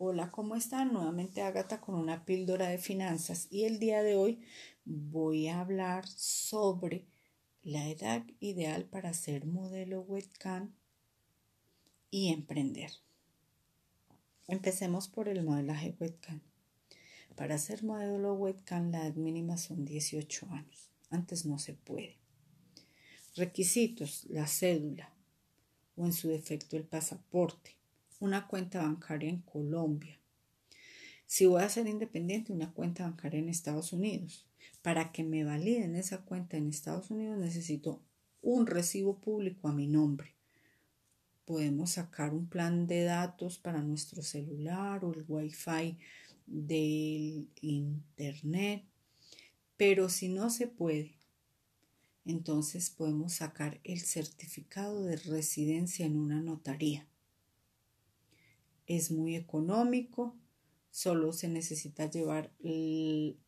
Hola, ¿cómo están? Nuevamente Agatha con una píldora de finanzas y el día de hoy voy a hablar sobre la edad ideal para ser modelo webcam y emprender. Empecemos por el modelaje webcam. Para ser modelo webcam la edad mínima son 18 años. Antes no se puede. Requisitos, la cédula o en su defecto el pasaporte una cuenta bancaria en Colombia. Si voy a ser independiente, una cuenta bancaria en Estados Unidos. Para que me validen esa cuenta en Estados Unidos necesito un recibo público a mi nombre. Podemos sacar un plan de datos para nuestro celular o el wifi del internet. Pero si no se puede, entonces podemos sacar el certificado de residencia en una notaría es muy económico, solo se necesita llevar el,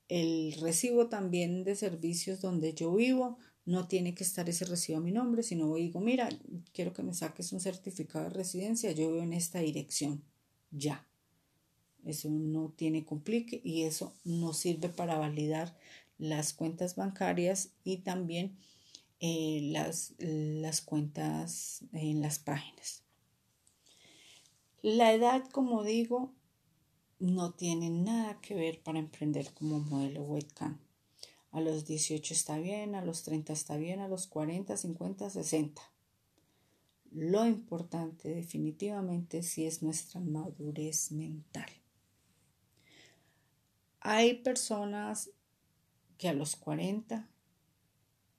recibo también de servicios donde yo vivo, no tiene que estar ese recibo a mi nombre, sino digo, mira, quiero que me saques un certificado de residencia, yo vivo en esta dirección, ya. Eso no tiene complique y eso nos sirve para validar las cuentas bancarias y también eh, las, las cuentas en las páginas. La edad, como digo, no tiene nada que ver para emprender como modelo webcam. A los 18 está bien, a los 30 está bien, a los 40, 50, 60. Lo importante definitivamente sí es nuestra madurez mental. Hay personas que a los 40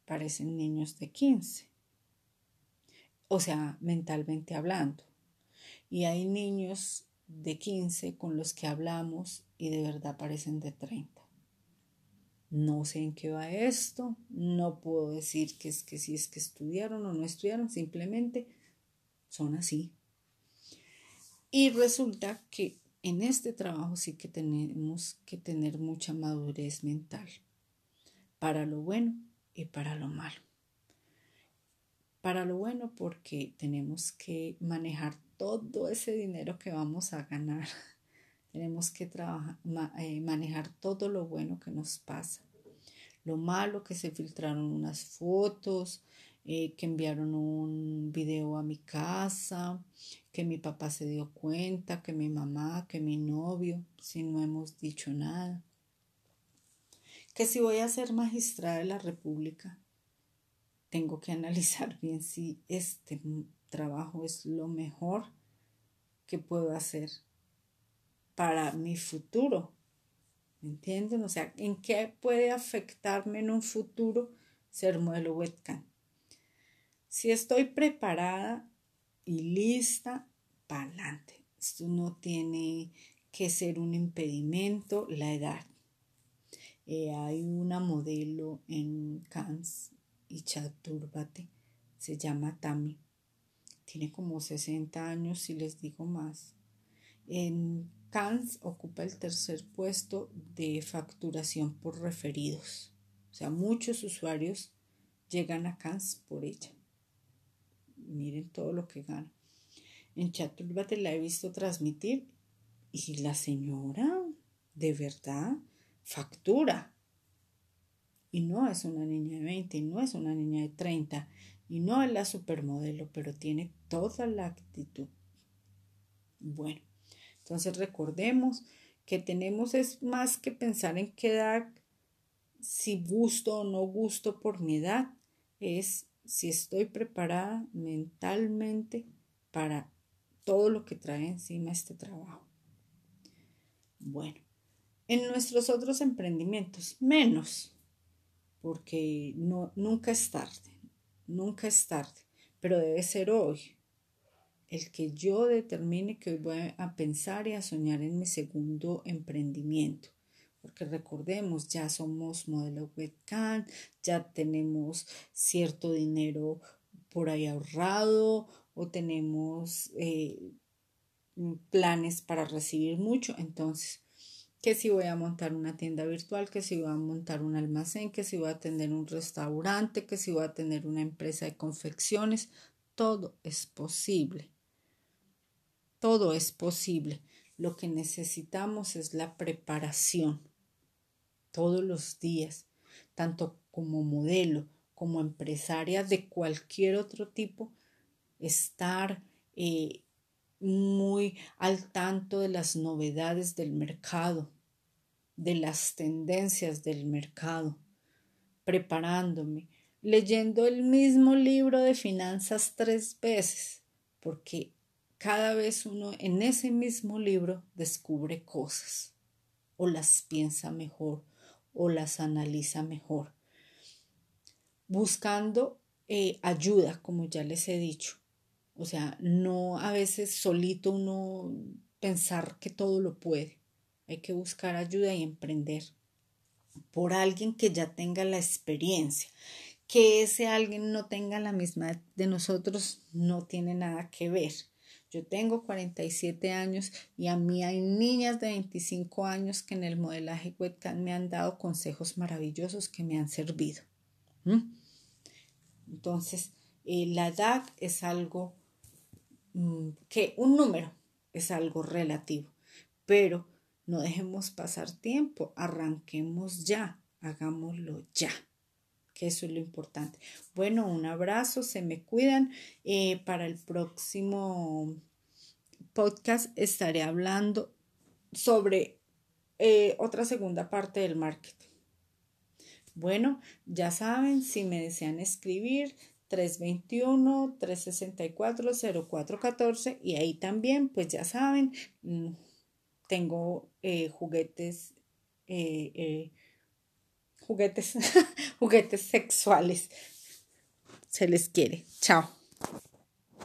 parecen niños de 15, o sea, mentalmente hablando. Y hay niños de 15 con los que hablamos y de verdad parecen de 30. No sé en qué va esto, no puedo decir que es que si es que estudiaron o no estudiaron, simplemente son así. Y resulta que en este trabajo sí que tenemos que tener mucha madurez mental, para lo bueno y para lo malo. Para lo bueno porque tenemos que manejar todo ese dinero que vamos a ganar. Tenemos que eh, manejar todo lo bueno que nos pasa. Lo malo que se filtraron unas fotos, eh, que enviaron un video a mi casa, que mi papá se dio cuenta, que mi mamá, que mi novio, si no hemos dicho nada. Que si voy a ser magistrada de la República, tengo que analizar bien si este trabajo es lo mejor que puedo hacer para mi futuro. ¿Me entienden? O sea, ¿en qué puede afectarme en un futuro ser modelo webcam? Si estoy preparada y lista, para adelante. Esto no tiene que ser un impedimento, la edad. Eh, hay una modelo en Cannes y Chaturbate, se llama Tami tiene como 60 años, si les digo más. En Cannes ocupa el tercer puesto de facturación por referidos. O sea, muchos usuarios llegan a Cannes por ella. Miren todo lo que gana. En Chaturbate la he visto transmitir y la señora de verdad factura. Y no es una niña de 20, no es una niña de 30, y no es la supermodelo, pero tiene toda la actitud. Bueno, entonces recordemos que tenemos es más que pensar en qué edad, si gusto o no gusto por mi edad, es si estoy preparada mentalmente para todo lo que trae encima este trabajo. Bueno, en nuestros otros emprendimientos, menos, porque no, nunca es tarde. Nunca es tarde, pero debe ser hoy. El que yo determine que hoy voy a pensar y a soñar en mi segundo emprendimiento. Porque recordemos, ya somos modelo webcam, ya tenemos cierto dinero por ahí ahorrado o tenemos eh, planes para recibir mucho. Entonces, que si voy a montar una tienda virtual, que si voy a montar un almacén, que si voy a tener un restaurante, que si voy a tener una empresa de confecciones, todo es posible. Todo es posible. Lo que necesitamos es la preparación todos los días, tanto como modelo como empresaria de cualquier otro tipo, estar eh, muy al tanto de las novedades del mercado, de las tendencias del mercado, preparándome, leyendo el mismo libro de finanzas tres veces, porque cada vez uno en ese mismo libro descubre cosas o las piensa mejor o las analiza mejor, buscando eh, ayuda, como ya les he dicho. O sea, no a veces solito uno pensar que todo lo puede. Hay que buscar ayuda y emprender por alguien que ya tenga la experiencia. Que ese alguien no tenga la misma de nosotros no tiene nada que ver. Yo tengo 47 años y a mí hay niñas de 25 años que en el modelaje webcam me han dado consejos maravillosos que me han servido. Entonces, eh, la edad es algo que un número es algo relativo, pero no dejemos pasar tiempo, arranquemos ya, hagámoslo ya que eso es lo importante. Bueno, un abrazo, se me cuidan. Eh, para el próximo podcast estaré hablando sobre eh, otra segunda parte del marketing. Bueno, ya saben, si me desean escribir, 321-364-0414 y ahí también, pues ya saben, mm, tengo eh, juguetes juguetes, juguetes sexuales. Se les quiere. Chao.